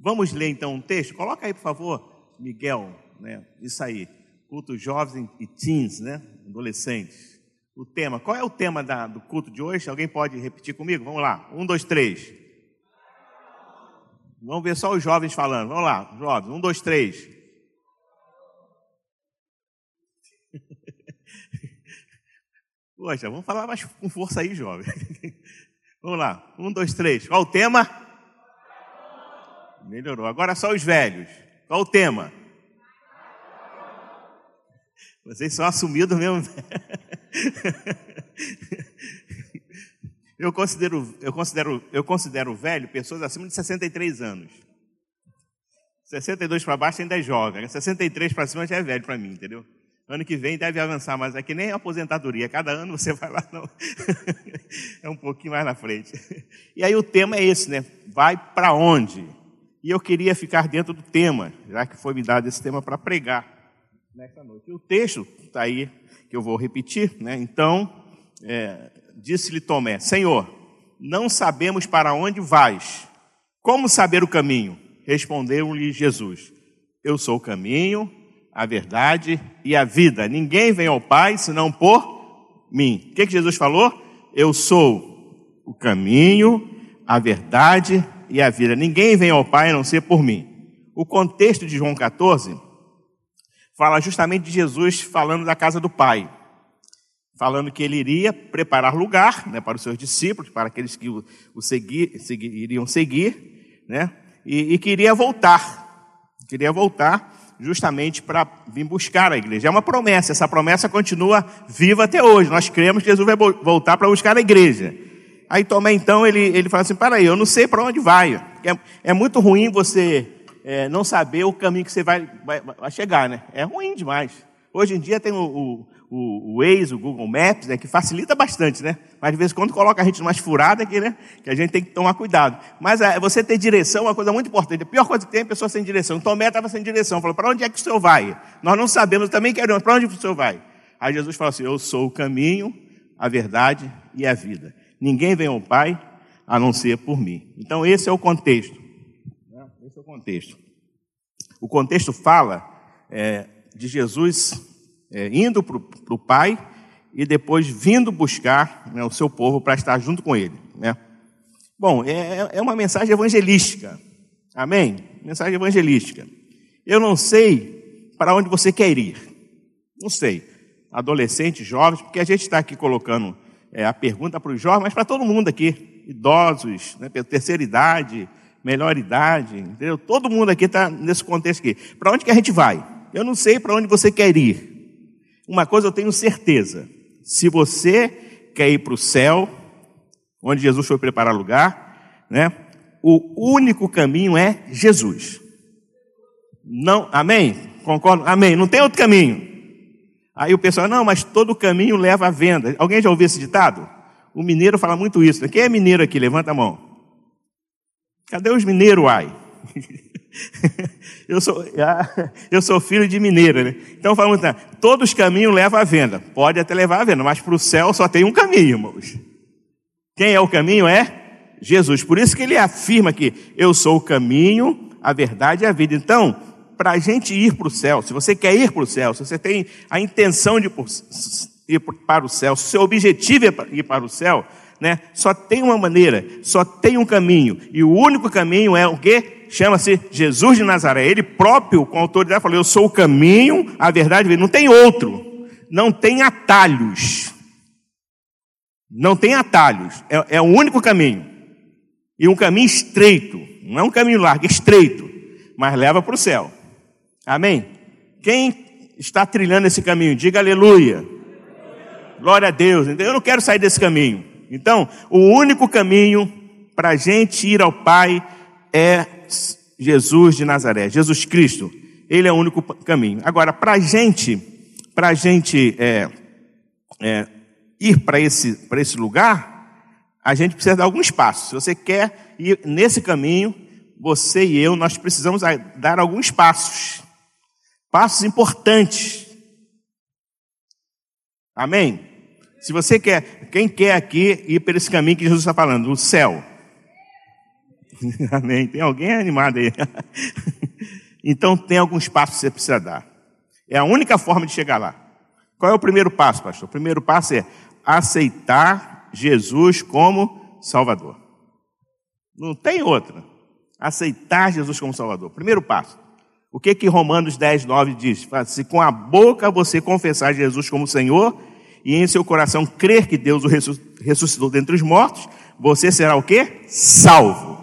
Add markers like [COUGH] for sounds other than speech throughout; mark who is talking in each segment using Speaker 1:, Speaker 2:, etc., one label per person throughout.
Speaker 1: Vamos ler então um texto? Coloca aí, por favor, Miguel, né? Isso aí. Culto jovens e teens, né? Adolescentes. O tema, qual é o tema da, do culto de hoje? Alguém pode repetir comigo? Vamos lá. Um, dois, três. Vamos ver só os jovens falando. Vamos lá, jovens. Um, dois, três. [LAUGHS] Poxa, vamos falar mais com força aí, jovem. [LAUGHS] Vamos lá. Um, dois, três. Qual o tema? Melhorou. Agora só os velhos. Qual o tema? Vocês são assumidos mesmo. [LAUGHS] Eu considero, eu considero, eu considero velho pessoas acima de 63 anos. 62 para baixo ainda é jovem. 63 para cima já é velho para mim, entendeu? Ano que vem deve avançar, mas é que nem aposentadoria. Cada ano você [LAUGHS] vai lá, não. [LAUGHS] é um pouquinho mais na frente. E aí o tema é esse, né? Vai para onde? E eu queria ficar dentro do tema, já que foi me dado esse tema para pregar nessa noite. E o texto está aí, que eu vou repetir, né? Então, é, disse-lhe Tomé: Senhor, não sabemos para onde vais. Como saber o caminho? Respondeu-lhe Jesus: Eu sou o caminho, a verdade e a vida. Ninguém vem ao Pai senão por mim. O que, que Jesus falou? Eu sou o caminho, a verdade e a vida. Ninguém vem ao Pai a não ser por mim. O contexto de João 14 fala justamente de Jesus falando da casa do Pai. Falando que ele iria preparar lugar né, para os seus discípulos, para aqueles que o seguir, seguir, iriam seguir, né, e, e queria voltar. Queria voltar justamente para vir buscar a igreja. É uma promessa, essa promessa continua viva até hoje. Nós cremos que Jesus vai voltar para buscar a igreja. Aí Tomé, então, ele, ele fala assim: para aí, eu não sei para onde vai. É, é, muito ruim você é, não saber o caminho que você vai, vai, vai, chegar, né? É ruim demais. Hoje em dia tem o, o, o, Waze, o Google Maps, né, que facilita bastante, né? Mas de vez em quando coloca a gente numa furada aqui, né? Que a gente tem que tomar cuidado. Mas é, você ter direção é uma coisa muito importante. A pior coisa que tem é a pessoa sem direção. Tomé estava sem direção. Falou, para onde é que o senhor vai? Nós não sabemos, também queremos. Para onde o senhor vai? Aí Jesus falou assim, eu sou o caminho, a verdade e a vida. Ninguém vem ao Pai a não ser por mim. Então esse é o contexto. Né? Esse é o contexto. O contexto fala é, de Jesus é, indo para o Pai e depois vindo buscar né, o seu povo para estar junto com ele. Né? Bom, é, é uma mensagem evangelística. Amém? Mensagem evangelística. Eu não sei para onde você quer ir. Não sei. Adolescentes, jovens, porque a gente está aqui colocando é, a pergunta para os jovens, mas para todo mundo aqui. Idosos, né, terceira idade, melhor idade, entendeu? Todo mundo aqui está nesse contexto aqui. Para onde que a gente vai? Eu não sei para onde você quer ir. Uma coisa eu tenho certeza: se você quer ir para o céu, onde Jesus foi preparar lugar, né? O único caminho é Jesus. Não, amém? Concordo? Amém. Não tem outro caminho. Aí o pessoal, não, mas todo caminho leva à venda. Alguém já ouviu esse ditado? O mineiro fala muito isso. Quem é mineiro aqui? Levanta a mão. Cadê os mineiros, ai? [LAUGHS] eu, sou, ah, eu sou filho de mineira, né? Então falamos, tá, todos os caminhos levam à venda. Pode até levar à venda, mas para o céu só tem um caminho, irmãos. Quem é o caminho? É Jesus. Por isso que ele afirma que eu sou o caminho, a verdade e a vida. Então, para a gente ir para o céu, se você quer ir para o céu, se você tem a intenção de ir para o céu, se o seu objetivo é ir para o céu, né? Só tem uma maneira, só tem um caminho, e o único caminho é o quê? chama-se Jesus de Nazaré. Ele próprio, com autoridade, falou: Eu sou o caminho, a verdade, não tem outro, não tem atalhos. Não tem atalhos, é, é o único caminho. E um caminho estreito, não é um caminho largo, é estreito, mas leva para o céu. Amém? Quem está trilhando esse caminho, diga aleluia. Glória a Deus. Eu não quero sair desse caminho. Então, o único caminho para a gente ir ao Pai é Jesus de Nazaré, Jesus Cristo. Ele é o único caminho. Agora, para a gente, para gente é, é, ir para esse, esse lugar, a gente precisa dar alguns passos. Se você quer ir nesse caminho, você e eu, nós precisamos dar alguns passos. Passos importantes. Amém? Se você quer, quem quer aqui ir por esse caminho que Jesus está falando, o céu. [LAUGHS] Amém. Tem alguém animado aí. [LAUGHS] então tem alguns passos que você precisa dar. É a única forma de chegar lá. Qual é o primeiro passo, pastor? O primeiro passo é aceitar Jesus como Salvador. Não tem outra. Aceitar Jesus como Salvador. Primeiro passo. O que que Romanos 10, 9 diz? Se com a boca você confessar Jesus como Senhor e em seu coração crer que Deus o ressuscitou dentre os mortos, você será o quê? Salvo.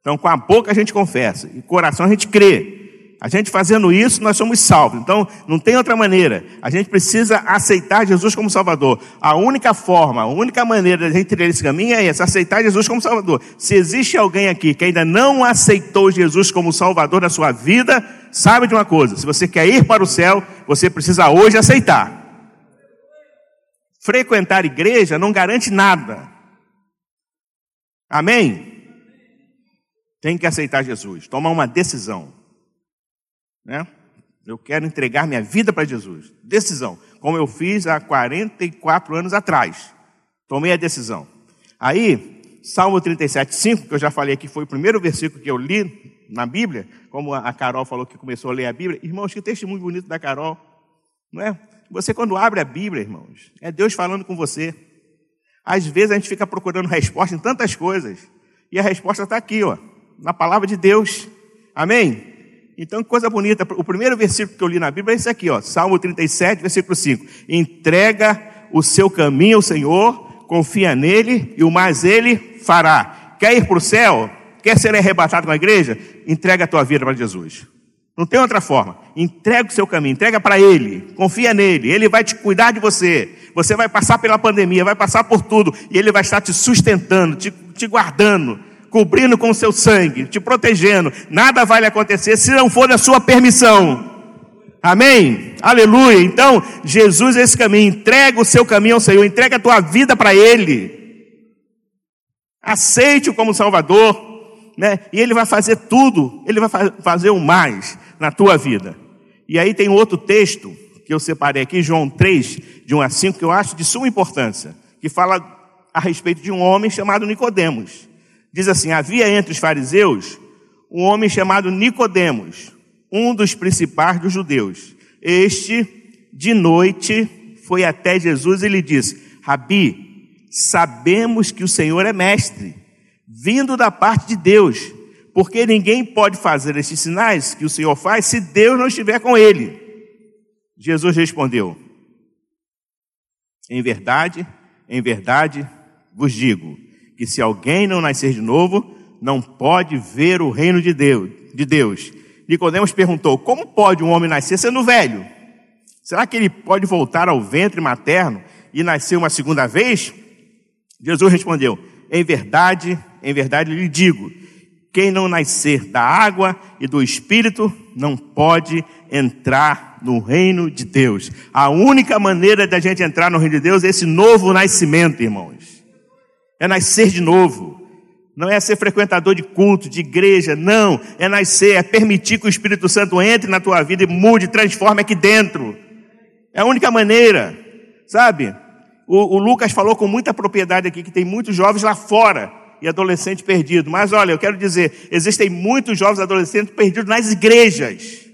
Speaker 1: Então, com a boca a gente confessa e coração a gente crê. A gente fazendo isso, nós somos salvos. Então, não tem outra maneira. A gente precisa aceitar Jesus como Salvador. A única forma, a única maneira de a gente ter esse caminho é essa, aceitar Jesus como Salvador. Se existe alguém aqui que ainda não aceitou Jesus como Salvador da sua vida, sabe de uma coisa: se você quer ir para o céu, você precisa hoje aceitar. Frequentar igreja não garante nada. Amém? Tem que aceitar Jesus, tomar uma decisão. Né? Eu quero entregar minha vida para Jesus. Decisão. Como eu fiz há 44 anos atrás. Tomei a decisão. Aí, Salmo 37, 5, que eu já falei aqui, foi o primeiro versículo que eu li na Bíblia, como a Carol falou que começou a ler a Bíblia. Irmãos, que texto muito bonito da Carol. Não é? Você, quando abre a Bíblia, irmãos, é Deus falando com você. Às vezes a gente fica procurando resposta em tantas coisas. E a resposta está aqui, ó, na palavra de Deus. Amém? Então, coisa bonita. O primeiro versículo que eu li na Bíblia é esse aqui, ó, Salmo 37, versículo 5. Entrega o seu caminho ao Senhor, confia nele e o mais ele fará. Quer ir para o céu? Quer ser arrebatado com a igreja? Entrega a tua vida para Jesus. Não tem outra forma. Entrega o seu caminho, entrega para Ele, confia nele, Ele vai te cuidar de você. Você vai passar pela pandemia, vai passar por tudo, e Ele vai estar te sustentando, te, te guardando, cobrindo com o seu sangue, te protegendo. Nada vai lhe acontecer se não for da sua permissão. Amém? Aleluia. Então, Jesus é esse caminho. Entrega o seu caminho ao Senhor, entrega a tua vida para Ele. Aceite-o como Salvador, né? E Ele vai fazer tudo, Ele vai fazer o mais na tua vida. E aí tem outro texto que eu separei aqui, João 3, de 1 a 5, que eu acho de suma importância, que fala a respeito de um homem chamado Nicodemos. Diz assim: havia entre os fariseus um homem chamado Nicodemos, um dos principais dos judeus. Este, de noite, foi até Jesus e lhe disse: Rabi, sabemos que o Senhor é mestre, vindo da parte de Deus, porque ninguém pode fazer estes sinais que o Senhor faz se Deus não estiver com ele. Jesus respondeu: Em verdade, em verdade vos digo que se alguém não nascer de novo, não pode ver o reino de Deus. De Deus. Nicodemos perguntou: Como pode um homem nascer sendo velho? Será que ele pode voltar ao ventre materno e nascer uma segunda vez? Jesus respondeu: Em verdade, em verdade lhe digo, quem não nascer da água e do espírito não pode entrar no reino de Deus. A única maneira da gente entrar no reino de Deus é esse novo nascimento, irmãos é nascer de novo. Não é ser frequentador de culto, de igreja, não. É nascer, é permitir que o Espírito Santo entre na tua vida e mude, transforme aqui dentro. É a única maneira, sabe? O, o Lucas falou com muita propriedade aqui que tem muitos jovens lá fora e adolescentes perdidos. Mas olha, eu quero dizer, existem muitos jovens adolescentes perdidos nas igrejas.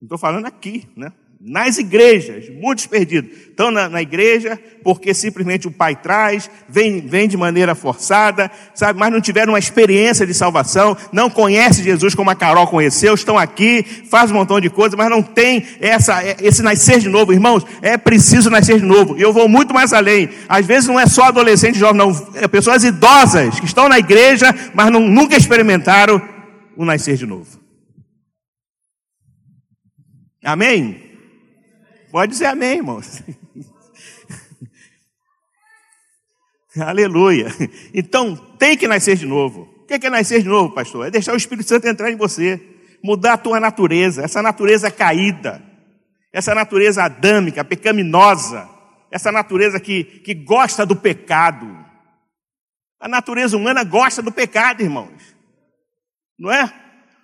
Speaker 1: Não estou falando aqui, né? Nas igrejas, muitos perdidos. Estão na, na, igreja porque simplesmente o pai traz, vem, vem de maneira forçada, sabe, mas não tiveram uma experiência de salvação, não conhece Jesus como a Carol conheceu, estão aqui, faz um montão de coisas, mas não tem essa, esse nascer de novo, irmãos, é preciso nascer de novo. E eu vou muito mais além. Às vezes não é só adolescente jovem, não, é pessoas idosas que estão na igreja, mas não, nunca experimentaram o nascer de novo. Amém? Pode dizer amém, irmãos. [LAUGHS] Aleluia. Então, tem que nascer de novo. O que é nascer de novo, pastor? É deixar o Espírito Santo entrar em você, mudar a tua natureza, essa natureza caída, essa natureza adâmica, pecaminosa, essa natureza que, que gosta do pecado. A natureza humana gosta do pecado, irmãos. Não é?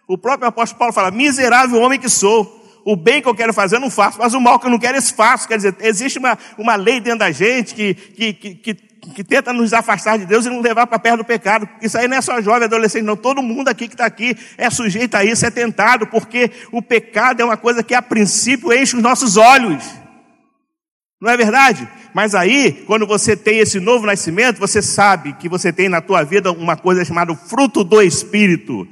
Speaker 1: O próprio apóstolo Paulo fala: miserável homem que sou o bem que eu quero fazer eu não faço, mas o mal que eu não quero eu faço. Quer dizer, existe uma, uma lei dentro da gente que, que, que, que que tenta nos afastar de Deus e nos levar para perto do pecado. Isso aí não é só jovem, adolescente, não. Todo mundo aqui que está aqui é sujeito a isso, é tentado, porque o pecado é uma coisa que a princípio enche os nossos olhos. Não é verdade? Mas aí, quando você tem esse novo nascimento, você sabe que você tem na tua vida uma coisa chamada fruto do Espírito.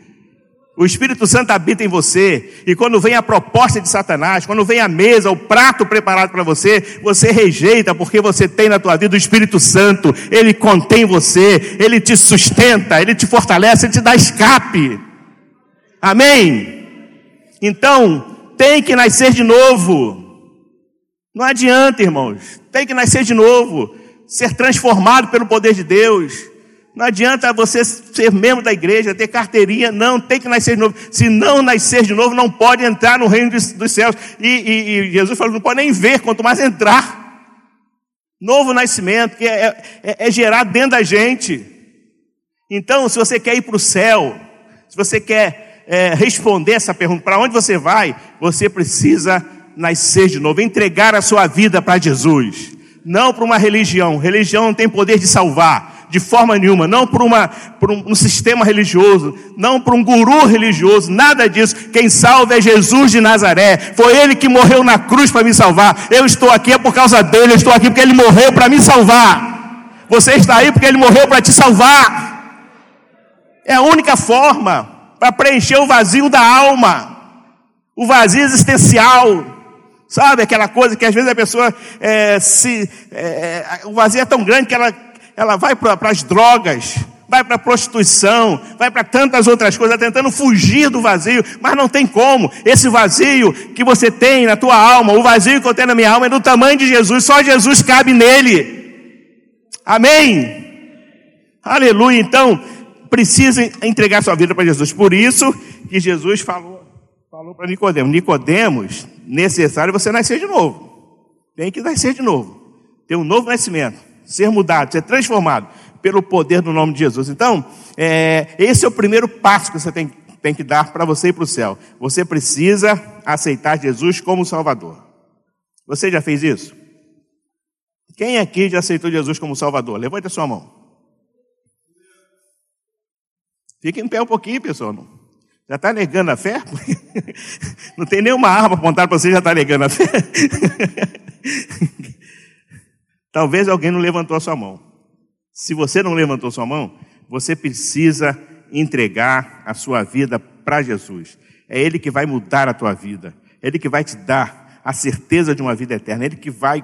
Speaker 1: O Espírito Santo habita em você, e quando vem a proposta de Satanás, quando vem a mesa, o prato preparado para você, você rejeita, porque você tem na tua vida o Espírito Santo, ele contém você, ele te sustenta, ele te fortalece, ele te dá escape. Amém? Então, tem que nascer de novo. Não adianta, irmãos, tem que nascer de novo, ser transformado pelo poder de Deus. Não adianta você ser membro da igreja, ter carteirinha, não, tem que nascer de novo. Se não nascer de novo, não pode entrar no reino dos céus. E, e, e Jesus falou, não pode nem ver, quanto mais entrar. Novo nascimento, que é, é, é gerar dentro da gente. Então, se você quer ir para o céu, se você quer é, responder essa pergunta, para onde você vai, você precisa nascer de novo, entregar a sua vida para Jesus. Não para uma religião. Religião não tem poder de salvar de forma nenhuma, não por, uma, por um, um sistema religioso, não por um guru religioso, nada disso. Quem salva é Jesus de Nazaré. Foi Ele que morreu na cruz para me salvar. Eu estou aqui é por causa dele, eu estou aqui porque Ele morreu para me salvar. Você está aí porque Ele morreu para te salvar. É a única forma para preencher o vazio da alma, o vazio existencial. Sabe aquela coisa que às vezes a pessoa é, se. É, o vazio é tão grande que ela ela vai para as drogas, vai para a prostituição, vai para tantas outras coisas, tentando fugir do vazio, mas não tem como. Esse vazio que você tem na tua alma, o vazio que eu tenho na minha alma é do tamanho de Jesus, só Jesus cabe nele. Amém? Aleluia. Então, precisa entregar sua vida para Jesus. Por isso que Jesus falou, falou para Nicodemos: Nicodemos, necessário você nascer de novo. Tem que nascer de novo. Ter um novo nascimento ser mudado, ser transformado pelo poder do nome de Jesus. Então, é, esse é o primeiro passo que você tem, tem que dar para você ir para o céu. Você precisa aceitar Jesus como Salvador. Você já fez isso? Quem aqui já aceitou Jesus como Salvador? Levante a sua mão. Fique em pé um pouquinho, pessoal. Já está negando a fé? [LAUGHS] Não tem nenhuma arma apontada para você, já está negando a fé? [LAUGHS] Talvez alguém não levantou a sua mão. Se você não levantou sua mão, você precisa entregar a sua vida para Jesus. É Ele que vai mudar a tua vida. É Ele que vai te dar a certeza de uma vida eterna. É Ele que vai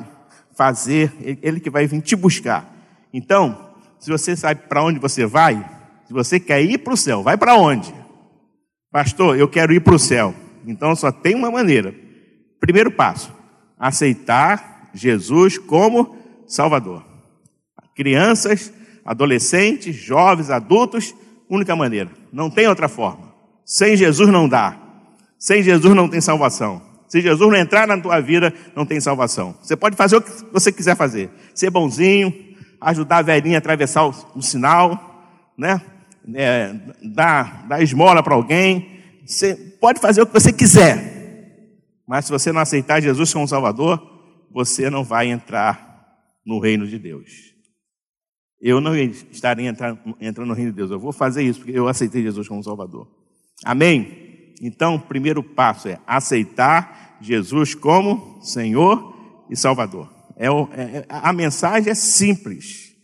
Speaker 1: fazer, é Ele que vai vir te buscar. Então, se você sabe para onde você vai, se você quer ir para o céu, vai para onde? Pastor, eu quero ir para o céu. Então só tem uma maneira. Primeiro passo: aceitar Jesus como Salvador. Crianças, adolescentes, jovens, adultos, única maneira. Não tem outra forma. Sem Jesus não dá. Sem Jesus não tem salvação. Se Jesus não entrar na tua vida, não tem salvação. Você pode fazer o que você quiser fazer. Ser bonzinho, ajudar a velhinha a atravessar o, o sinal, né? É, dar, dar esmola para alguém. Você pode fazer o que você quiser. Mas se você não aceitar Jesus como Salvador, você não vai entrar no reino de Deus. Eu não estarei entrando, no reino de Deus. Eu vou fazer isso porque eu aceitei Jesus como Salvador. Amém? Então, o primeiro passo é aceitar Jesus como Senhor e Salvador. É, é, é, a mensagem é simples.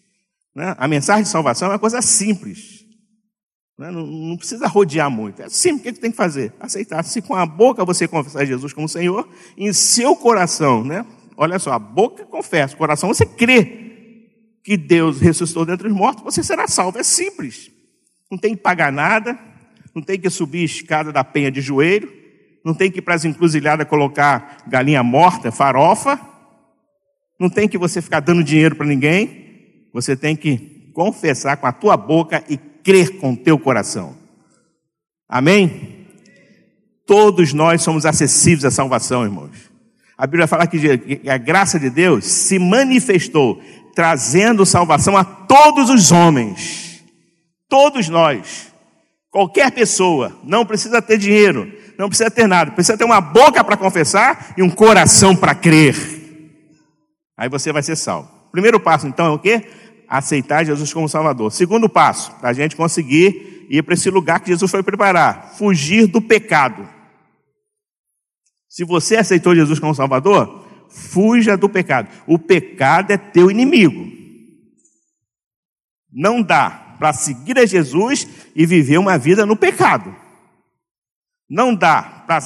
Speaker 1: Né? A mensagem de salvação é uma coisa simples. Né? Não, não, precisa rodear muito. É simples. O que, que tem que fazer? Aceitar. Se com a boca você confessar Jesus como Senhor, em seu coração, né? Olha só, a boca confessa, o coração você crê que Deus ressuscitou dentre os mortos, você será salvo. É simples. Não tem que pagar nada, não tem que subir a escada da penha de joelho, não tem que ir para as encruzilhadas colocar galinha morta, farofa, não tem que você ficar dando dinheiro para ninguém, você tem que confessar com a tua boca e crer com o teu coração. Amém? Todos nós somos acessíveis à salvação, irmãos. A Bíblia fala que a graça de Deus se manifestou, trazendo salvação a todos os homens. Todos nós. Qualquer pessoa. Não precisa ter dinheiro, não precisa ter nada. Precisa ter uma boca para confessar e um coração para crer. Aí você vai ser salvo. Primeiro passo, então, é o quê? aceitar Jesus como Salvador. Segundo passo, a gente conseguir ir para esse lugar que Jesus foi preparar: fugir do pecado. Se você aceitou Jesus como Salvador, fuja do pecado. O pecado é teu inimigo. Não dá para seguir a Jesus e viver uma vida no pecado. Não dá para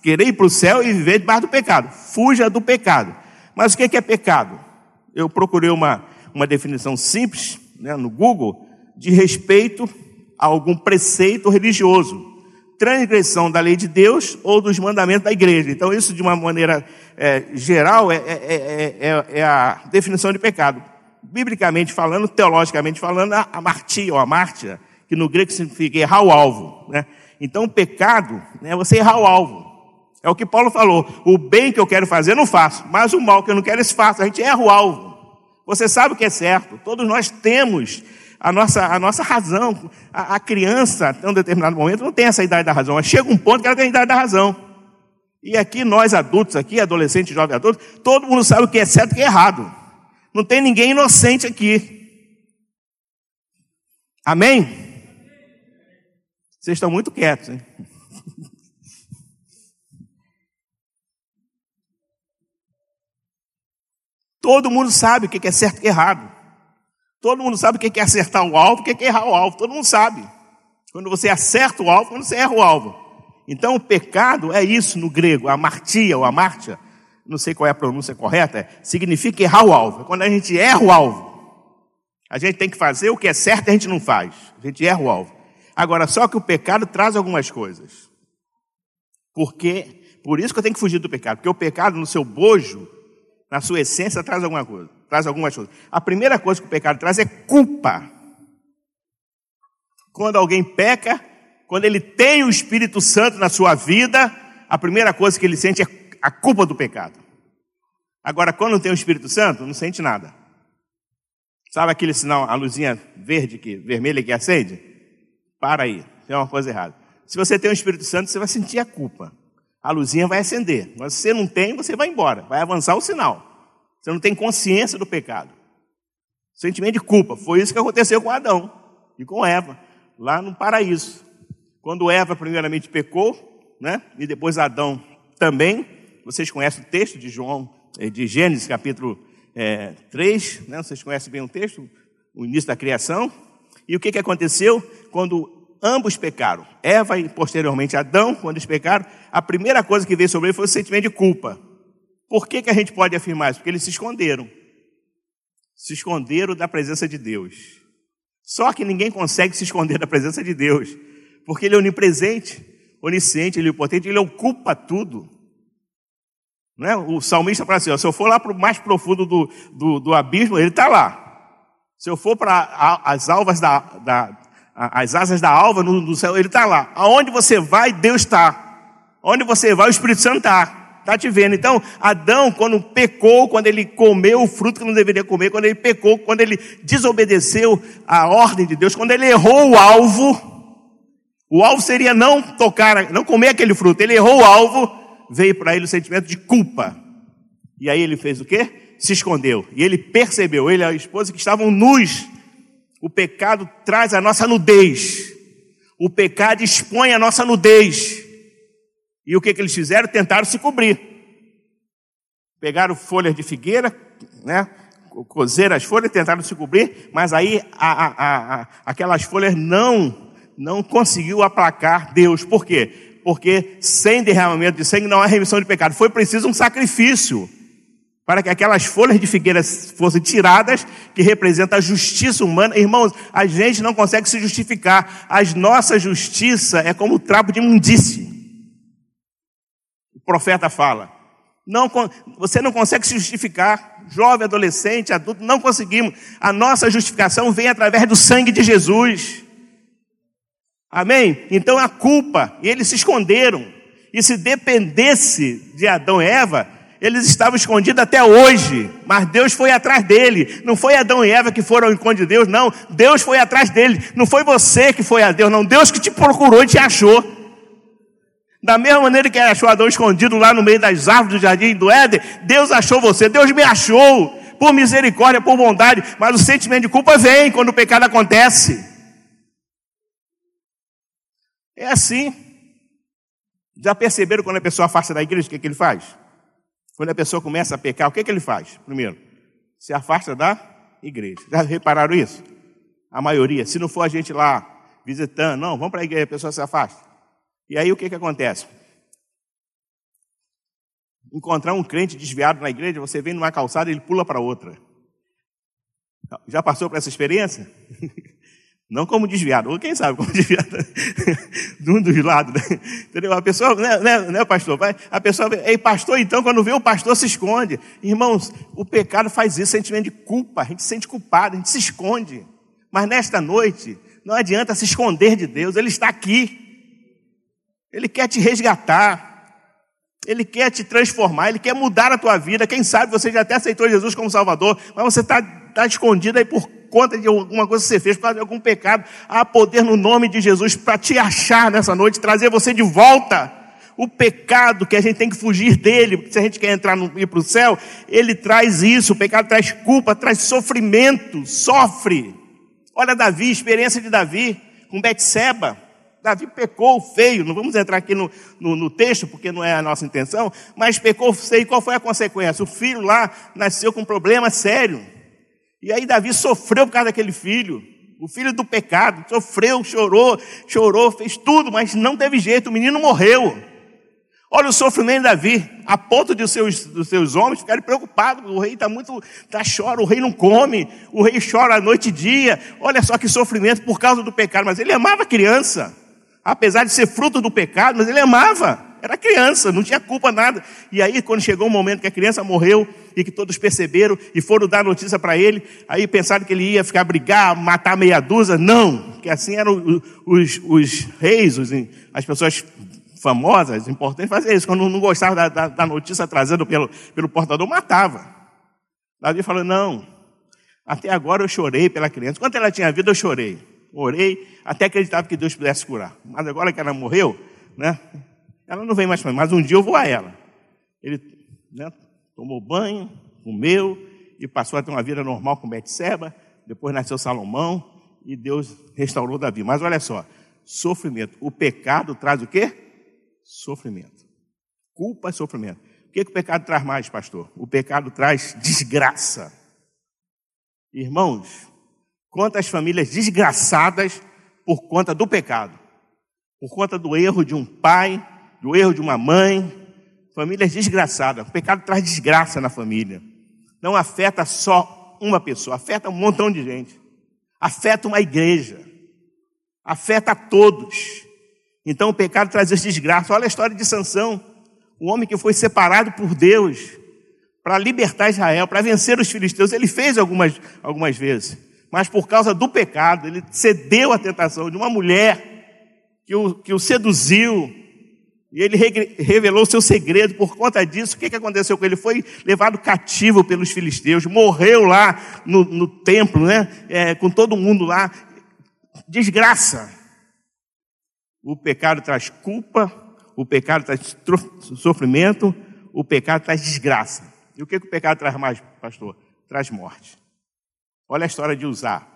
Speaker 1: querer ir para o céu e viver debaixo do pecado. Fuja do pecado. Mas o que é pecado? Eu procurei uma, uma definição simples né, no Google de respeito a algum preceito religioso, transgressão da lei de Deus ou dos mandamentos da igreja. Então, isso, de uma maneira é, geral, é, é, é, é a definição de pecado. Biblicamente falando, teologicamente falando, a, a martia ou a mártira, que no grego significa errar o alvo. Né? Então, pecado é você errar o alvo. É o que Paulo falou. O bem que eu quero fazer, eu não faço. Mas o mal que eu não quero, eu faço. A gente erra o alvo. Você sabe o que é certo. Todos nós temos a nossa, a nossa razão. A, a criança, em um determinado momento, não tem essa idade da razão. Mas chega um ponto que ela tem a idade da razão. E aqui, nós adultos, aqui, adolescentes, jovens adultos, todo mundo sabe o que é certo e o que é errado. Não tem ninguém inocente aqui. Amém? Vocês estão muito quietos, hein? Todo mundo sabe o que é certo e errado. Todo mundo sabe o que é acertar o alvo, o que é errar o alvo. Todo mundo sabe. Quando você acerta o alvo, quando você erra o alvo. Então, o pecado é isso no grego, a martia ou a martia, não sei qual é a pronúncia correta, é, significa errar o alvo. Quando a gente erra o alvo, a gente tem que fazer o que é certo e a gente não faz. A gente erra o alvo. Agora, só que o pecado traz algumas coisas. Porque, por isso que eu tenho que fugir do pecado. Porque o pecado, no seu bojo, na sua essência, traz alguma coisa. Traz algumas coisas. A primeira coisa que o pecado traz é culpa. Quando alguém peca, quando ele tem o Espírito Santo na sua vida, a primeira coisa que ele sente é a culpa do pecado. Agora, quando não tem o Espírito Santo, não sente nada. Sabe aquele sinal, a luzinha verde, que, vermelha que acende? Para aí, tem uma coisa errada. Se você tem o Espírito Santo, você vai sentir a culpa a luzinha vai acender. Mas se você não tem, você vai embora, vai avançar o sinal. Você não tem consciência do pecado. Sentimento de culpa. Foi isso que aconteceu com Adão e com Eva, lá no paraíso. Quando Eva primeiramente pecou, né? E depois Adão também. Vocês conhecem o texto de João, eh, de Gênesis, capítulo é, 3, né? Vocês conhecem bem o texto, o início da criação. E o que, que aconteceu? Quando ambos pecaram. Eva e posteriormente Adão, quando eles pecaram, a primeira coisa que veio sobre ele foi o sentimento de culpa. Por que, que a gente pode afirmar isso? Porque eles se esconderam. Se esconderam da presença de Deus. Só que ninguém consegue se esconder da presença de Deus, porque Ele é onipresente, onisciente, Ele é potente, Ele ocupa tudo. Não é? O salmista fala assim: ó, se eu for lá para o mais profundo do, do, do abismo, Ele está lá. Se eu for para as alvas da, da, as asas da alva no, no céu, ele está lá. Aonde você vai, Deus está. Onde você vai, o Espírito Santo está. Está te vendo. Então, Adão, quando pecou, quando ele comeu o fruto que não deveria comer, quando ele pecou, quando ele desobedeceu a ordem de Deus, quando ele errou o alvo, o alvo seria não tocar, não comer aquele fruto. Ele errou o alvo, veio para ele o sentimento de culpa. E aí ele fez o quê? Se escondeu. E ele percebeu, ele e a esposa que estavam nus o pecado traz a nossa nudez. O pecado expõe a nossa nudez. E o que, que eles fizeram? Tentaram se cobrir. Pegaram folhas de figueira, né? cozeram as folhas, tentaram se cobrir, mas aí a, a, a, aquelas folhas não, não conseguiu aplacar Deus. Por quê? Porque sem derramamento de sangue não há remissão de pecado. Foi preciso um sacrifício para que aquelas folhas de figueira fossem tiradas, que representa a justiça humana. Irmãos, a gente não consegue se justificar. A nossa justiça é como o trapo de imundície. Profeta fala. Não, você não consegue se justificar. Jovem, adolescente, adulto, não conseguimos. A nossa justificação vem através do sangue de Jesus. Amém? Então a culpa, eles se esconderam. E se dependesse de Adão e Eva, eles estavam escondidos até hoje, mas Deus foi atrás dele. Não foi Adão e Eva que foram ao encontro de Deus, não. Deus foi atrás dele. Não foi você que foi a Deus, não. Deus que te procurou e te achou. Da mesma maneira que achou Adão escondido lá no meio das árvores do jardim do Éden, Deus achou você. Deus me achou. por misericórdia, por bondade, mas o sentimento de culpa vem quando o pecado acontece. É assim. Já perceberam quando a pessoa afasta da igreja, o que, é que ele faz? Quando a pessoa começa a pecar, o que, é que ele faz? Primeiro, se afasta da igreja. Já repararam isso? A maioria, se não for a gente lá visitando, não, vamos para a igreja, a pessoa se afasta. E aí o que, que acontece? Encontrar um crente desviado na igreja, você vem numa calçada e ele pula para outra. Já passou por essa experiência? [LAUGHS] Não como desviado, ou quem sabe como [LAUGHS] desviado, de um dos lados, né? Entendeu? A pessoa, né, né, né pastor? A pessoa, ei, pastor, então, quando vê o pastor, se esconde. Irmãos, o pecado faz isso, sentimento de culpa, a gente se sente culpado, a gente se esconde. Mas nesta noite, não adianta se esconder de Deus, Ele está aqui. Ele quer te resgatar. Ele quer te transformar, Ele quer mudar a tua vida. Quem sabe você já até aceitou Jesus como Salvador, mas você está tá escondido aí por conta de alguma coisa que você fez, por causa de algum pecado. Há poder no nome de Jesus para te achar nessa noite, trazer você de volta. O pecado que a gente tem que fugir dele, se a gente quer entrar no, ir para o céu, ele traz isso. O pecado traz culpa, traz sofrimento, sofre. Olha Davi, experiência de Davi com Betseba. Davi pecou feio, não vamos entrar aqui no, no, no, texto, porque não é a nossa intenção, mas pecou feio, qual foi a consequência? O filho lá nasceu com um problema sério. E aí Davi sofreu por causa daquele filho, o filho do pecado, sofreu, chorou, chorou, fez tudo, mas não teve jeito, o menino morreu. Olha o sofrimento de Davi, a ponto de os seus, dos seus homens ficarem preocupados. O rei está muito, tá chora, o rei não come, o rei chora noite e dia. Olha só que sofrimento por causa do pecado. Mas ele amava a criança, apesar de ser fruto do pecado, mas ele amava. Era criança, não tinha culpa nada. E aí, quando chegou o momento que a criança morreu e que todos perceberam e foram dar notícia para ele, aí pensaram que ele ia ficar brigar, matar meia dúzia. Não, que assim eram os, os reis, os, as pessoas famosas, importantes, faziam isso. Quando não gostava da, da, da notícia trazida pelo, pelo portador, matava. Davi falou: Não, até agora eu chorei pela criança. Quando ela tinha vida, eu chorei. Orei, até acreditava que Deus pudesse curar. Mas agora que ela morreu, né? Ela não vem mais para mim, mas um dia eu vou a ela. Ele né, tomou banho, comeu e passou a ter uma vida normal com Betseba. Depois nasceu Salomão e Deus restaurou Davi. Mas olha só, sofrimento. O pecado traz o quê? Sofrimento. Culpa e sofrimento. O que, que o pecado traz mais, pastor? O pecado traz desgraça. Irmãos, quantas famílias desgraçadas por conta do pecado, por conta do erro de um pai, do erro de uma mãe, famílias desgraçadas. O pecado traz desgraça na família. Não afeta só uma pessoa, afeta um montão de gente. Afeta uma igreja. Afeta todos. Então o pecado traz essa desgraça. Olha a história de Sansão, o homem que foi separado por Deus para libertar Israel, para vencer os filisteus. Ele fez algumas, algumas vezes, mas por causa do pecado, ele cedeu à tentação de uma mulher que o, que o seduziu, e ele revelou seu segredo por conta disso. O que, que aconteceu com ele? Foi levado cativo pelos filisteus, morreu lá no, no templo, né? É, com todo mundo lá. Desgraça. O pecado traz culpa, o pecado traz sofrimento, o pecado traz desgraça. E o que, que o pecado traz mais, pastor? Traz morte. Olha a história de Usar.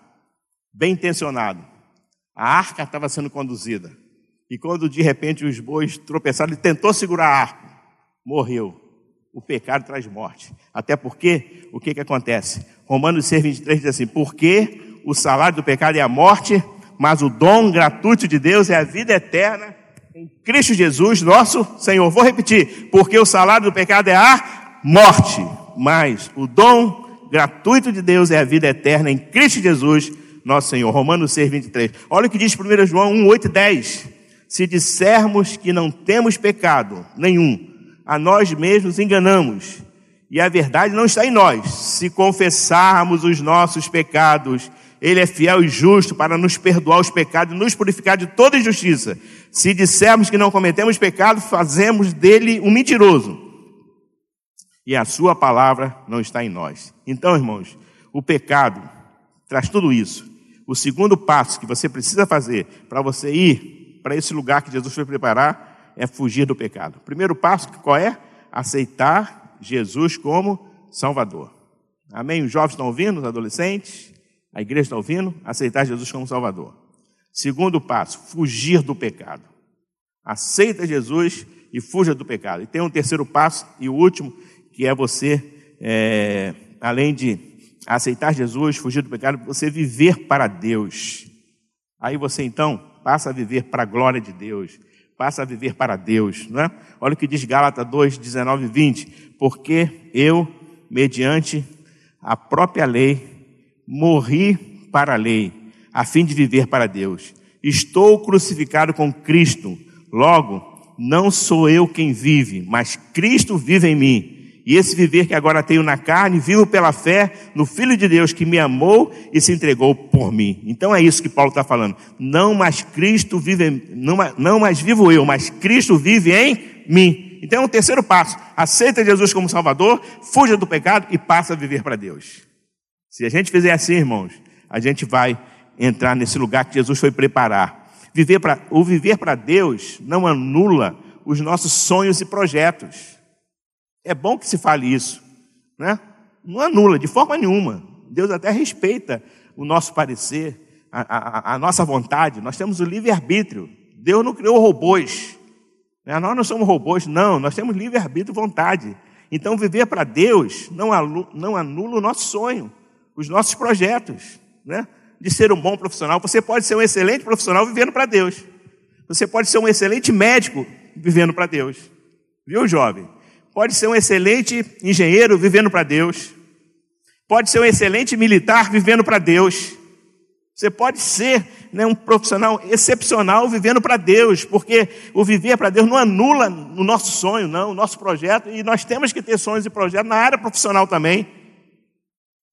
Speaker 1: Bem intencionado. A arca estava sendo conduzida. E quando de repente os bois tropeçaram, ele tentou segurar a arca, morreu. O pecado traz morte. Até porque, o que, que acontece? Romanos 6, 23 diz assim: Porque o salário do pecado é a morte, mas o dom gratuito de Deus é a vida eterna em Cristo Jesus, nosso Senhor. Vou repetir: Porque o salário do pecado é a morte, mas o dom gratuito de Deus é a vida eterna em Cristo Jesus, nosso Senhor. Romanos 6, 23. Olha o que diz 1 João 1, 8 e 10 se dissermos que não temos pecado nenhum, a nós mesmos enganamos, e a verdade não está em nós. Se confessarmos os nossos pecados, Ele é fiel e justo para nos perdoar os pecados e nos purificar de toda injustiça. Se dissermos que não cometemos pecado, fazemos dele um mentiroso. E a Sua palavra não está em nós. Então, irmãos, o pecado traz tudo isso. O segundo passo que você precisa fazer para você ir para esse lugar que Jesus foi preparar é fugir do pecado. primeiro passo, qual é? Aceitar Jesus como Salvador. Amém? Os jovens estão ouvindo, os adolescentes, a igreja está ouvindo, aceitar Jesus como Salvador. Segundo passo, fugir do pecado. Aceita Jesus e fuja do pecado. E tem um terceiro passo e o último, que é você, é, além de aceitar Jesus, fugir do pecado, você viver para Deus. Aí você então passa a viver para a glória de Deus, passa a viver para Deus, não é? Olha o que diz Gálatas 2, 19 e 20. Porque eu, mediante a própria lei, morri para a lei, a fim de viver para Deus. Estou crucificado com Cristo, logo, não sou eu quem vive, mas Cristo vive em mim. E esse viver que agora tenho na carne, vivo pela fé no Filho de Deus que me amou e se entregou por mim. Então é isso que Paulo está falando. Não mais Cristo vive, não, não mais vivo eu, mas Cristo vive em mim. Então é o terceiro passo. Aceita Jesus como Salvador, fuja do pecado e passa a viver para Deus. Se a gente fizer assim, irmãos, a gente vai entrar nesse lugar que Jesus foi preparar. Viver pra, o viver para Deus não anula os nossos sonhos e projetos. É bom que se fale isso, né? Não anula de forma nenhuma. Deus até respeita o nosso parecer, a, a, a nossa vontade. Nós temos o livre-arbítrio. Deus não criou robôs. Né? Nós não somos robôs, não. Nós temos livre-arbítrio e vontade. Então, viver para Deus não não anula o nosso sonho, os nossos projetos, né? De ser um bom profissional. Você pode ser um excelente profissional vivendo para Deus. Você pode ser um excelente médico vivendo para Deus. Viu, jovem? Pode ser um excelente engenheiro vivendo para Deus. Pode ser um excelente militar vivendo para Deus. Você pode ser né, um profissional excepcional vivendo para Deus, porque o viver para Deus não anula o nosso sonho, não, o nosso projeto, e nós temos que ter sonhos e projetos na área profissional também,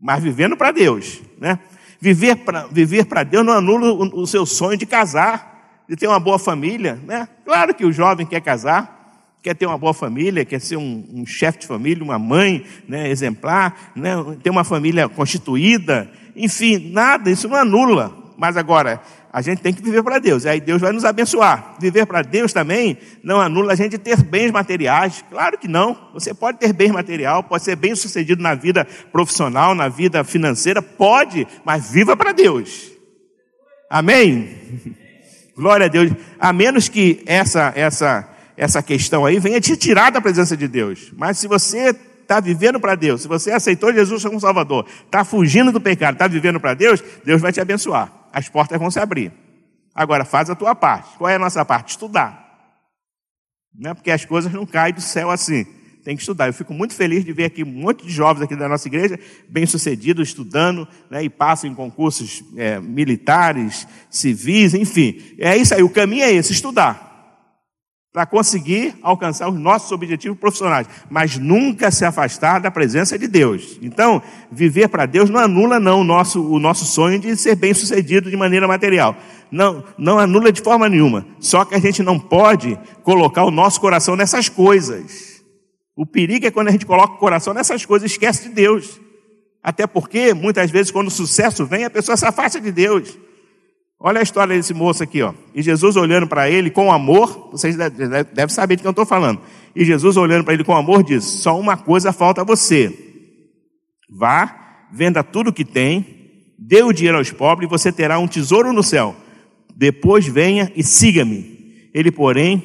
Speaker 1: mas vivendo para Deus. Né? Viver para viver Deus não anula o, o seu sonho de casar, de ter uma boa família. Né? Claro que o jovem quer casar, quer ter uma boa família, quer ser um, um chefe de família, uma mãe né, exemplar, né, ter uma família constituída, enfim, nada, isso não anula. Mas agora, a gente tem que viver para Deus, e aí Deus vai nos abençoar. Viver para Deus também não anula a gente ter bens materiais, claro que não. Você pode ter bens material, pode ser bem sucedido na vida profissional, na vida financeira, pode, mas viva para Deus. Amém? Glória a Deus. A menos que essa, essa, essa questão aí venha te tirar da presença de Deus. Mas se você está vivendo para Deus, se você aceitou Jesus como Salvador, está fugindo do pecado, está vivendo para Deus, Deus vai te abençoar. As portas vão se abrir. Agora, faz a tua parte. Qual é a nossa parte? Estudar. Não é porque as coisas não caem do céu assim. Tem que estudar. Eu fico muito feliz de ver aqui um monte de jovens aqui da nossa igreja, bem-sucedidos, estudando, né, e passam em concursos é, militares, civis, enfim. É isso aí, o caminho é esse, estudar para conseguir alcançar os nossos objetivos profissionais, mas nunca se afastar da presença de Deus. Então, viver para Deus não anula não o nosso, o nosso sonho de ser bem-sucedido de maneira material. Não, não anula de forma nenhuma. Só que a gente não pode colocar o nosso coração nessas coisas. O perigo é quando a gente coloca o coração nessas coisas e esquece de Deus. Até porque, muitas vezes, quando o sucesso vem, a pessoa se afasta de Deus. Olha a história desse moço aqui, ó. E Jesus olhando para ele com amor, vocês devem saber de quem eu estou falando. E Jesus olhando para ele com amor diz: Só uma coisa falta a você. Vá, venda tudo que tem, dê o dinheiro aos pobres e você terá um tesouro no céu. Depois venha e siga-me. Ele, porém,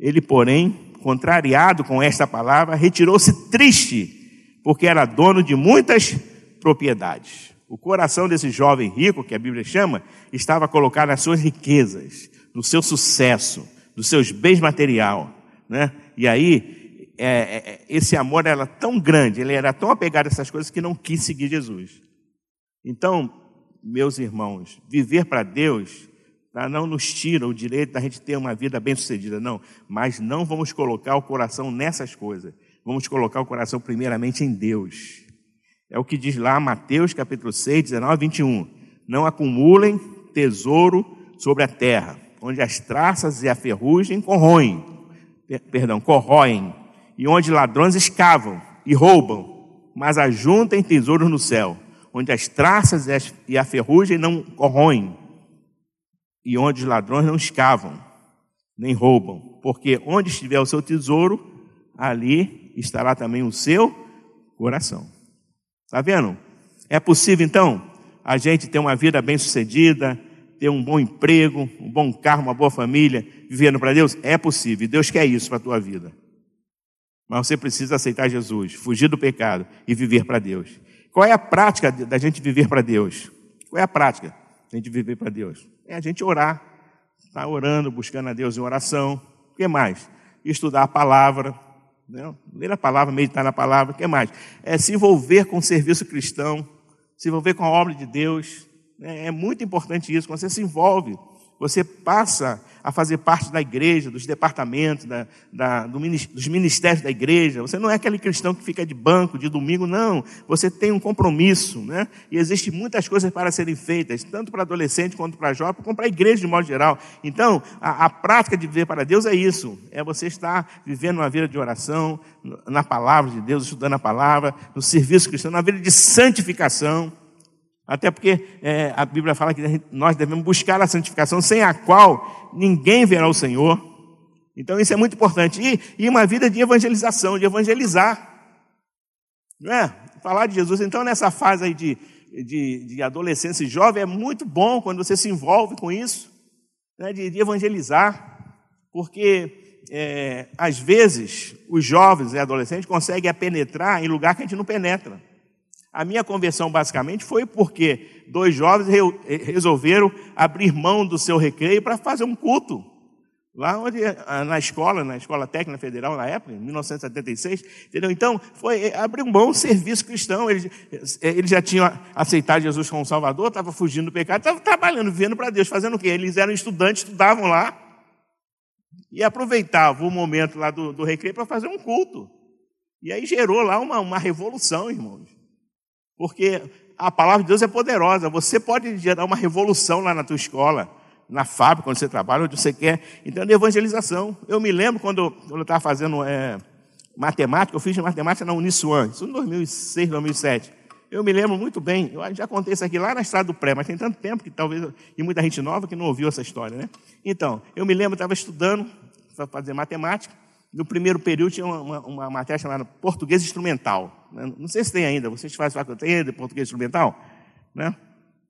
Speaker 1: ele, porém, contrariado com esta palavra, retirou-se triste, porque era dono de muitas propriedades. O coração desse jovem rico, que a Bíblia chama, estava colocado nas suas riquezas, no seu sucesso, nos seus bens material, né? E aí, é, é, esse amor era tão grande, ele era tão apegado a essas coisas que não quis seguir Jesus. Então, meus irmãos, viver para Deus tá, não nos tira o direito da gente ter uma vida bem-sucedida, não. Mas não vamos colocar o coração nessas coisas. Vamos colocar o coração primeiramente em Deus. É o que diz lá Mateus capítulo 6, 19 21. Não acumulem tesouro sobre a terra, onde as traças e a ferrugem corroem, perdão, corroem, e onde ladrões escavam e roubam, mas ajuntem tesouros no céu, onde as traças e a ferrugem não corroem, e onde os ladrões não escavam, nem roubam, porque onde estiver o seu tesouro, ali estará também o seu coração. Está vendo? É possível, então, a gente ter uma vida bem-sucedida, ter um bom emprego, um bom carro, uma boa família, vivendo para Deus? É possível. Deus quer isso para a tua vida. Mas você precisa aceitar Jesus, fugir do pecado e viver para Deus. Qual é a prática da gente viver para Deus? Qual é a prática da gente viver para Deus? É a gente orar, estar tá orando, buscando a Deus em oração. O que mais? Estudar a palavra, né? ler a palavra, meditar na palavra. O que mais? É se envolver com o serviço cristão, se envolver com a obra de Deus. É muito importante isso. Quando você se envolve, você passa a fazer parte da igreja, dos departamentos, da, da, do, dos ministérios da igreja. Você não é aquele cristão que fica de banco de domingo, não. Você tem um compromisso, né? E existem muitas coisas para serem feitas, tanto para adolescente quanto para jovem, como para a igreja de modo geral. Então, a, a prática de viver para Deus é isso: é você estar vivendo uma vida de oração, na palavra de Deus, estudando a palavra, no serviço cristão, na vida de santificação. Até porque é, a Bíblia fala que nós devemos buscar a santificação, sem a qual ninguém verá o Senhor. Então isso é muito importante. E, e uma vida de evangelização, de evangelizar. Não é? Falar de Jesus. Então, nessa fase aí de, de, de adolescência e jovem, é muito bom quando você se envolve com isso, né? de, de evangelizar. Porque, é, às vezes, os jovens e adolescentes conseguem penetrar em lugar que a gente não penetra. A minha conversão basicamente foi porque dois jovens resolveram abrir mão do seu recreio para fazer um culto. Lá onde, ah, na escola, na Escola Técnica Federal, na época, em 1976, entendeu? Então, foi eh, abrir mão do serviço cristão. Eles, eh, eles já tinham aceitado Jesus como Salvador, estavam fugindo do pecado, estavam trabalhando, vivendo para Deus, fazendo o quê? Eles eram estudantes, estudavam lá e aproveitavam o momento lá do, do recreio para fazer um culto. E aí gerou lá uma, uma revolução, irmãos. Porque a palavra de Deus é poderosa. Você pode gerar uma revolução lá na tua escola, na fábrica, quando você trabalha, onde você quer. Então, de evangelização. Eu me lembro quando, quando eu estava fazendo é, matemática, eu fiz matemática na Uniswan, isso em 2006, 2007. Eu me lembro muito bem, eu já contei isso aqui lá na estrada do pré, mas tem tanto tempo que talvez, e muita gente nova que não ouviu essa história, né? Então, eu me lembro, estava estudando para fazer matemática, no primeiro período tinha uma, uma, matéria chamada Português Instrumental. Né? Não sei se tem ainda. Vocês fazem faculdade de Português Instrumental? Né?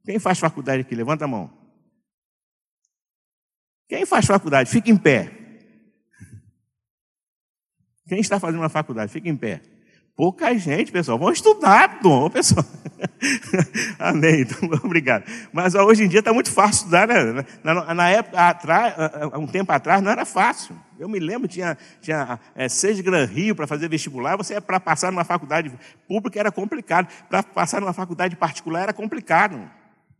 Speaker 1: Quem faz faculdade aqui? Levanta a mão. Quem faz faculdade? Fica em pé. Quem está fazendo uma faculdade? Fica em pé. Pouca gente, pessoal. Vamos estudar, Tom, pessoal. [LAUGHS] Amém. Então, [LAUGHS] obrigado. Mas hoje em dia está muito fácil estudar. Né? Na, na, época, atrás, um tempo atrás, não era fácil. Eu me lembro, tinha, tinha é, seis Gran Rio para fazer vestibular. Você, para passar numa faculdade pública, era complicado. Para passar numa faculdade particular, era complicado.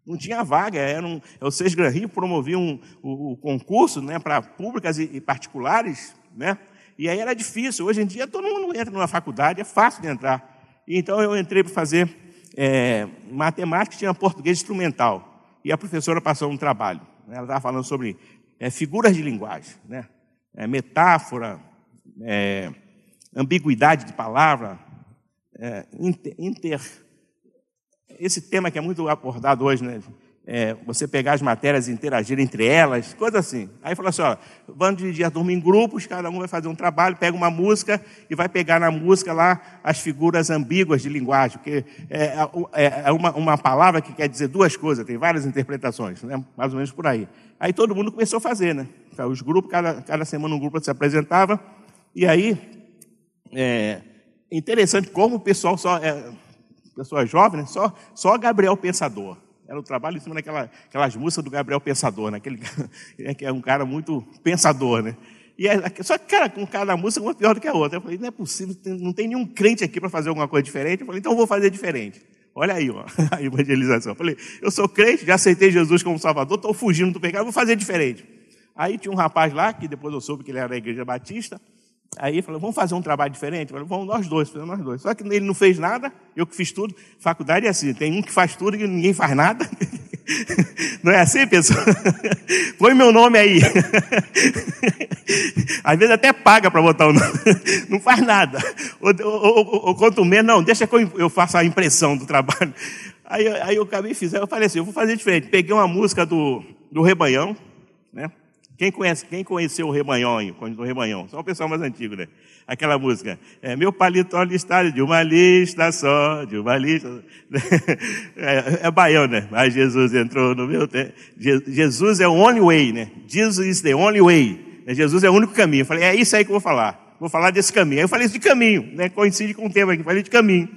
Speaker 1: Não tinha vaga. Era um, o Seis Gran Rio promovia um, o, o concurso né, para públicas e, e particulares, né? E aí era difícil. Hoje em dia todo mundo entra numa faculdade, é fácil de entrar. Então eu entrei para fazer é, matemática, tinha português instrumental. E a professora passou um trabalho. Né? Ela estava falando sobre é, figuras de linguagem, né? É, metáfora, é, ambiguidade de palavra, é, inter, inter, esse tema que é muito abordado hoje, né? É, você pegar as matérias e interagir entre elas, coisa assim. Aí falou assim: ó, vamos dividir a turma em grupos, cada um vai fazer um trabalho, pega uma música e vai pegar na música lá as figuras ambíguas de linguagem, porque é, é, é uma, uma, palavra que quer dizer duas coisas, tem várias interpretações, né? mais ou menos por aí. Aí todo mundo começou a fazer, né? Então, os grupos, cada, cada semana um grupo se apresentava, e aí, é interessante como o pessoal só, é, pessoa jovem, né? só, só Gabriel Pensador. Era o trabalho em cima daquelas músicas do Gabriel Pensador, né? Aquele, [LAUGHS] que é um cara muito pensador, né? E é, só que, cara, com cada música uma pior do que a outra. Eu falei, não é possível, não tem nenhum crente aqui para fazer alguma coisa diferente. Eu falei, então eu vou fazer diferente. Olha aí, ó, [LAUGHS] a evangelização. Eu falei, eu sou crente, já aceitei Jesus como Salvador, estou fugindo do pecado, vou fazer diferente. Aí tinha um rapaz lá, que depois eu soube que ele era da igreja batista, Aí falou, vamos fazer um trabalho diferente? Falei, vamos nós dois, fizemos nós dois. Só que ele não fez nada, eu que fiz tudo. Faculdade é assim, tem um que faz tudo e ninguém faz nada. [LAUGHS] Não é assim, pessoal? [LAUGHS] Põe meu nome aí. [LAUGHS] Às vezes até paga para botar o nome. Não faz nada. Ou, ou, ou, ou quanto menos, não, deixa que eu, eu faça a impressão do trabalho. Aí, aí eu acabei e fiz. Aí eu falei assim, eu vou fazer diferente. Peguei uma música do, do Rebanhão, né? Quem, conhece, quem conheceu o Rebanhão, o Rebanhão? Só o pessoal mais antigo, né? Aquela música. É, meu paletó listado de uma lista só, de uma lista. [LAUGHS] É, é baiano, né? Mas Jesus entrou no meu tempo. Jesus é o only way, né? Jesus is the only way. Jesus é o único caminho. Eu falei, é isso aí que eu vou falar. Vou falar desse caminho. Aí eu falei de caminho, né? Coincide com o tema aqui. Falei de caminho.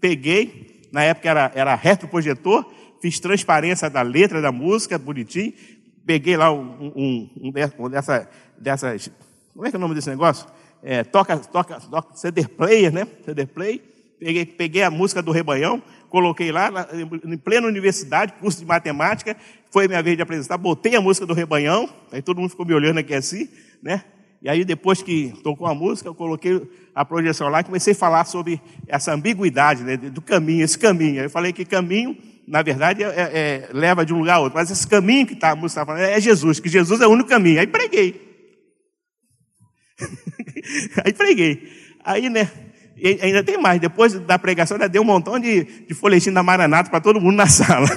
Speaker 1: Peguei, na época era, era retroprojetor, fiz transparência da letra da música, bonitinho, peguei lá um, um, um dessa, dessas. Como é que é o nome desse negócio? É, toca, toca, toca CD player, né? CD play. Peguei, peguei a música do Rebanhão, coloquei lá na, em plena universidade, curso de matemática. Foi minha vez de apresentar. Botei a música do Rebanhão. Aí todo mundo ficou me olhando aqui assim, né? E aí, depois que tocou a música, eu coloquei a projeção lá e comecei a falar sobre essa ambiguidade né, do caminho, esse caminho. Eu falei que caminho na verdade, é, é, leva de um lugar a outro. Mas esse caminho que tá, a música está falando é Jesus, que Jesus é o único caminho. Aí preguei. [LAUGHS] aí preguei. Aí, né, ainda tem mais. Depois da pregação, ainda deu um montão de, de folhetim da Maranata para todo mundo na [LAUGHS] sala.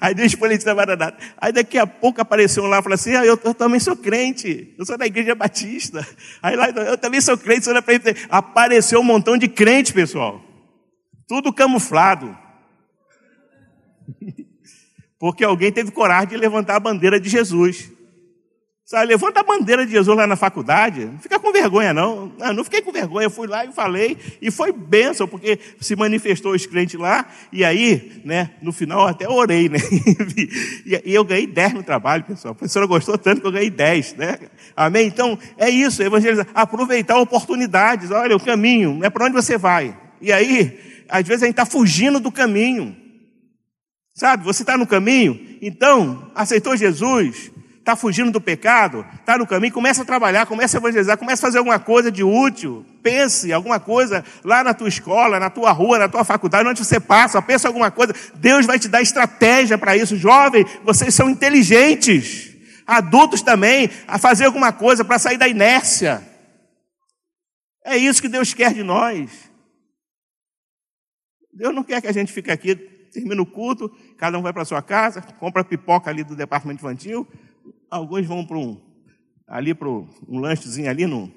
Speaker 1: Aí deu os folhetim da Maranata. Aí daqui a pouco apareceu um lá e falou assim: ah, eu, eu, também sou crente, eu sou da igreja batista. Aí lá, eu também sou crente, sou da Apareceu um montão de crente, pessoal. Tudo camuflado. [LAUGHS] Porque alguém teve coragem de levantar a bandeira de Jesus. Sabe, levanta a bandeira de Jesus lá na faculdade, não fica com vergonha, não. não. Não fiquei com vergonha, eu fui lá e falei, e foi bênção, porque se manifestou os crentes lá, e aí, né, no final até orei, né? [LAUGHS] e eu ganhei 10 no trabalho, pessoal. A professora gostou tanto que eu ganhei 10, né? Amém? Então, é isso, evangelizar, aproveitar oportunidades, olha, o caminho, é para onde você vai. E aí, às vezes a gente está fugindo do caminho. Sabe, você está no caminho, então aceitou Jesus, está fugindo do pecado, está no caminho, começa a trabalhar, começa a evangelizar, começa a fazer alguma coisa de útil. Pense alguma coisa lá na tua escola, na tua rua, na tua faculdade, onde você passa, pensa alguma coisa. Deus vai te dar estratégia para isso. Jovem, vocês são inteligentes. Adultos também, a fazer alguma coisa para sair da inércia. É isso que Deus quer de nós. Deus não quer que a gente fique aqui, termina o culto, cada um vai para sua casa, compra pipoca ali do departamento infantil, alguns vão para um, ali para um lanchezinho ali no,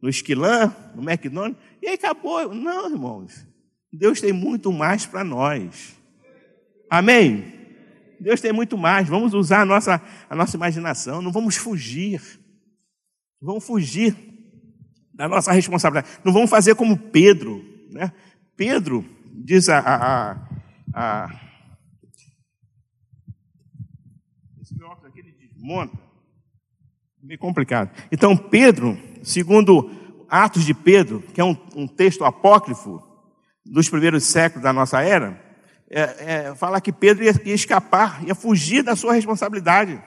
Speaker 1: no Esquilã, no McDonald's, e aí acabou. Não, irmãos, Deus tem muito mais para nós. Amém? Deus tem muito mais. Vamos usar a nossa, a nossa imaginação, não vamos fugir. Vamos fugir da nossa responsabilidade. Não vamos fazer como Pedro. Né? Pedro, diz a, a, a, esse meu óculos aqui ele desmonta. Meio complicado. Então, Pedro, segundo Atos de Pedro, que é um, um texto apócrifo dos primeiros séculos da nossa era, é, é, fala que Pedro ia, ia, escapar, ia fugir da sua responsabilidade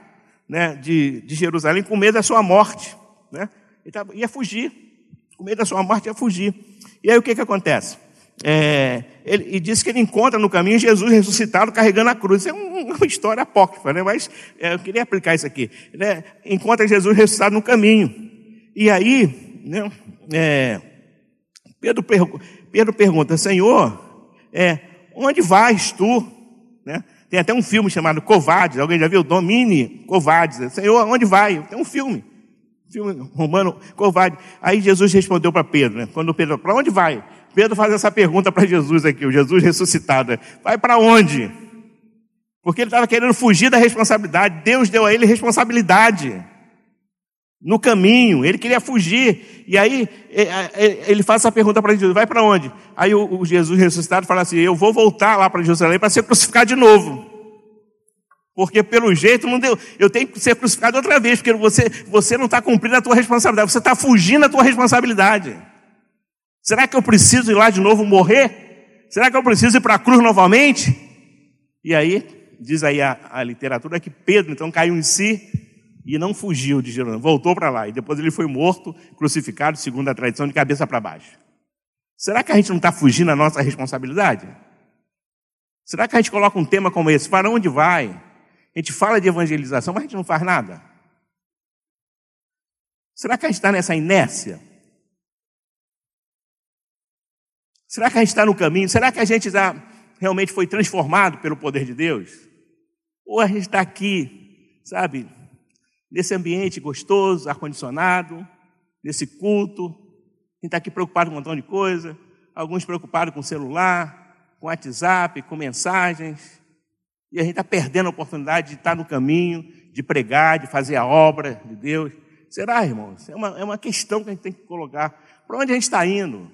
Speaker 1: né, de, de Jerusalém com medo da sua morte. Né? Ele ia fugir, com medo da sua morte, ia fugir. E aí o que, que acontece? É, ele, e diz que ele encontra no caminho Jesus ressuscitado carregando a cruz. Isso é um, uma história apócrifa, né? mas é, eu queria aplicar isso aqui. Né? Encontra Jesus ressuscitado no caminho. E aí, né, é, Pedro, Pedro, pergunta, Senhor, é, onde vais tu? Né? Tem até um filme chamado Covades, alguém já viu? Domine Covades. Senhor, onde vai? Tem um filme. Filme romano, Covades. Aí Jesus respondeu para Pedro, né? quando Pedro, para onde vai? Pedro faz essa pergunta para Jesus aqui, o Jesus ressuscitado. Vai para onde? Porque ele estava querendo fugir da responsabilidade. Deus deu a ele responsabilidade. No caminho, ele queria fugir. E aí é, é, é, ele faz essa pergunta para Jesus: vai para onde? Aí o Jesus ressuscitado fala assim: eu vou voltar lá para Jerusalém para ser crucificado de novo. Porque pelo jeito não deu. Eu tenho que ser crucificado outra vez, porque você, você não está cumprindo a tua responsabilidade, você está fugindo da tua responsabilidade. Será que eu preciso ir lá de novo morrer? Será que eu preciso ir para a cruz novamente? E aí, diz aí a, a, literatura que Pedro então caiu em si e não fugiu de Jerusalém, voltou para lá. E depois ele foi morto, crucificado, segundo a tradição, de cabeça para baixo. Será que a gente não está fugindo da nossa responsabilidade? Será que a gente coloca um tema como esse? Para onde vai? A gente fala de evangelização, mas a gente não faz nada. Será que a gente está nessa inércia? Será que a gente está no caminho? Será que a gente realmente foi transformado pelo poder de Deus? Ou a gente está aqui, sabe, nesse ambiente gostoso, ar-condicionado, nesse culto. Quem está aqui preocupado com um montão de coisa, alguns preocupados com celular, com WhatsApp, com mensagens. E a gente está perdendo a oportunidade de estar no caminho, de pregar, de fazer a obra de Deus. Será, irmãos? É uma, é uma questão que a gente tem que colocar. Para onde a gente está indo?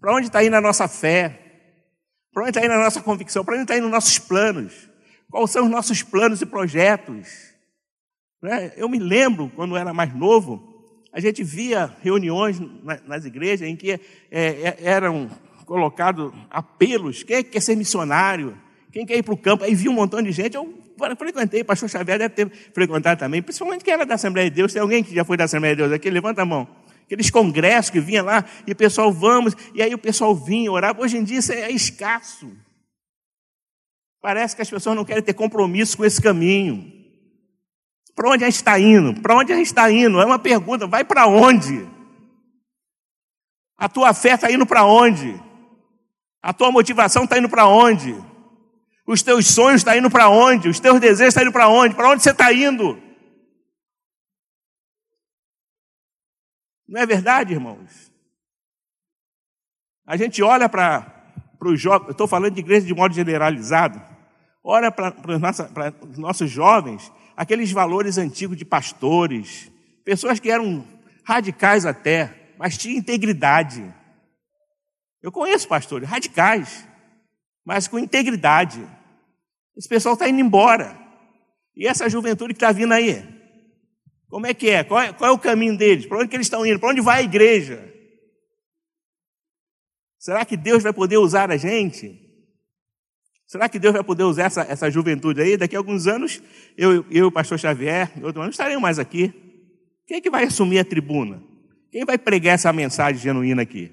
Speaker 1: Para onde está indo a nossa fé? Para onde está indo a nossa convicção? Para onde está indo os nossos planos? Quais são os nossos planos e projetos? Né? Eu me lembro, quando era mais novo, a gente via reuniões nas igrejas em que é, é, eram colocados apelos: quem quer ser missionário? Quem quer ir para o campo? Aí via um montão de gente. Eu frequentei, pastor Xavier deve ter frequentado também, principalmente quem era da Assembleia de Deus. Tem alguém que já foi da Assembleia de Deus aqui? Levanta a mão. Aqueles congressos que vinha lá e o pessoal, vamos, e aí o pessoal vinha orar. Hoje em dia isso é escasso. Parece que as pessoas não querem ter compromisso com esse caminho. Para onde a gente está indo? Para onde a gente está indo? É uma pergunta. Vai para onde? A tua fé está indo para onde? A tua motivação está indo para onde? Os teus sonhos estão tá indo para onde? Os teus desejos estão tá indo para onde? Para onde você está indo? Não é verdade, irmãos? A gente olha para os jovens, estou falando de igreja de modo generalizado, olha para os nossos jovens, aqueles valores antigos de pastores, pessoas que eram radicais até, mas tinham integridade. Eu conheço pastores radicais, mas com integridade. Esse pessoal está indo embora. E essa juventude que está vindo aí? Como é que é? Qual, é? qual é o caminho deles? Para onde que eles estão indo? Para onde vai a igreja? Será que Deus vai poder usar a gente? Será que Deus vai poder usar essa, essa juventude aí? Daqui a alguns anos, eu e o pastor Xavier, outro ano, estaremos mais aqui. Quem é que vai assumir a tribuna? Quem vai pregar essa mensagem genuína aqui?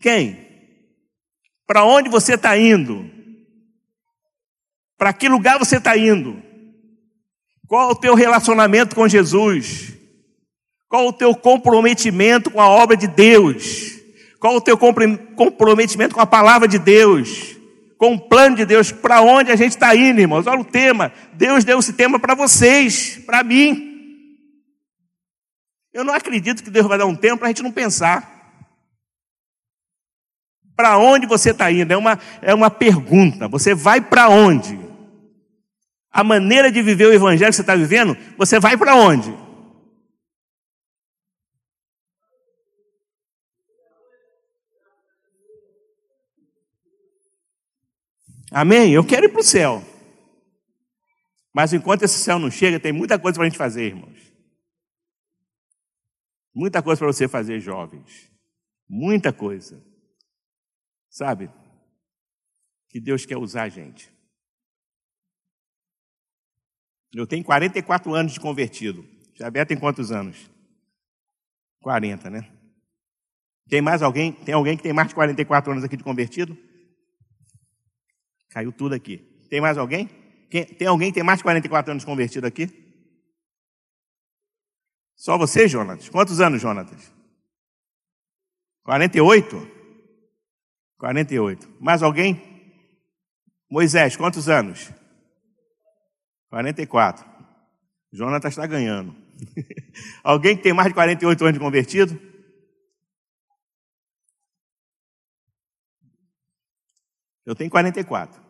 Speaker 1: Quem? Para onde você está indo? Para que lugar você está indo? Qual o teu relacionamento com Jesus? Qual o teu comprometimento com a obra de Deus? Qual o teu comprometimento com a palavra de Deus? Com o plano de Deus? Para onde a gente está indo, irmãos? Olha o tema. Deus deu esse tema para vocês, para mim. Eu não acredito que Deus vai dar um tempo para a gente não pensar. Para onde você está indo? É uma, é uma pergunta. Você vai para onde? A maneira de viver o evangelho que você está vivendo, você vai para onde? Amém? Eu quero ir para o céu. Mas enquanto esse céu não chega, tem muita coisa para a gente fazer, irmãos. Muita coisa para você fazer, jovens. Muita coisa. Sabe? Que Deus quer usar a gente. Eu tenho 44 anos de convertido. Javé tem quantos anos? 40, né? Tem mais alguém? Tem alguém que tem mais de 44 anos aqui de convertido? Caiu tudo aqui. Tem mais alguém? Tem alguém que tem mais de 44 anos de convertido aqui? Só você, Jonatas? Quantos anos, Jonatas? 48? 48. Mais alguém? Moisés, quantos anos? 44. Jonatas está ganhando. [LAUGHS] alguém que tem mais de 48 anos de convertido? Eu tenho 44.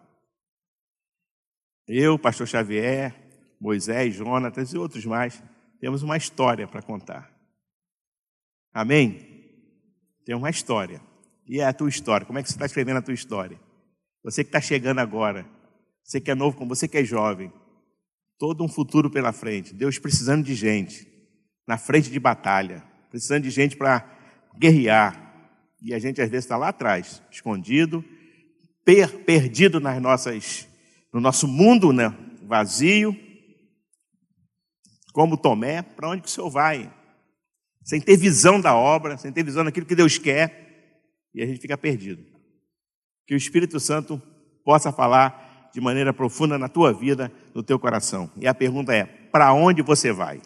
Speaker 1: Eu, pastor Xavier, Moisés, Jonatas e outros mais, temos uma história para contar. Amém? Tem uma história. E é a tua história. Como é que você está escrevendo a tua história? Você que está chegando agora, você que é novo, como você que é jovem, todo um futuro pela frente. Deus precisando de gente na frente de batalha, precisando de gente para guerrear. E a gente às vezes está lá atrás, escondido, per perdido nas nossas, no nosso mundo né, vazio, como Tomé. Para onde que o Senhor vai? Sem ter visão da obra, sem ter visão daquilo que Deus quer e a gente fica perdido. Que o Espírito Santo possa falar de maneira profunda na tua vida, no teu coração. E a pergunta é: para onde você vai?